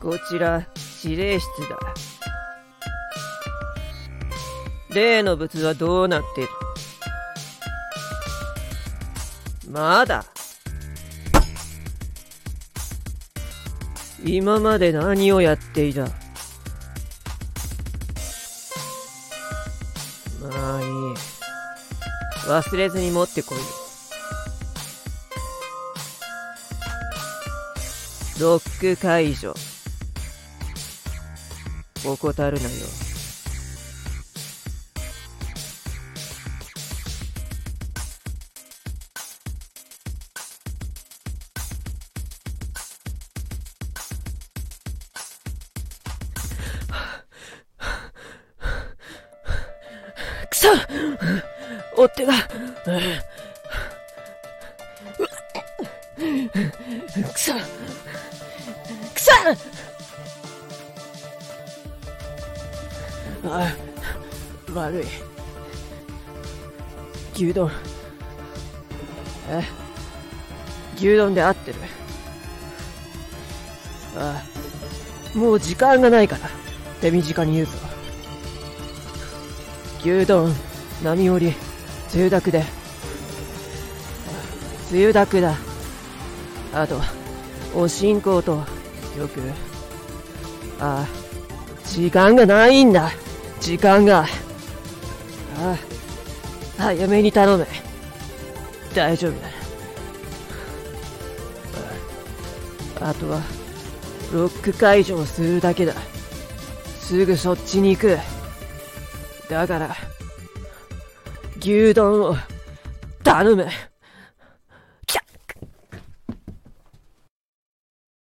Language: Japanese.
こちら、指令室だ。例の物はどうなってる？まだ今まで何をやっていた？まあいい。忘れずに持ってこいよ。ロック解除。怠るなよ。くそ追っ手が。くそくそあ悪い。牛丼。え？牛丼で合ってる？ああもう時間がないから、手短に言うぞ。牛丼、波折り、つゆだくで。つゆだくだ。あと、お進行と、よく。ああ、時間がないんだ。時間が。ああ、早めに頼め。大丈夫だ。ああとは、ロック解除をするだけだ。すぐそっちに行く。だから、牛丼を頼む。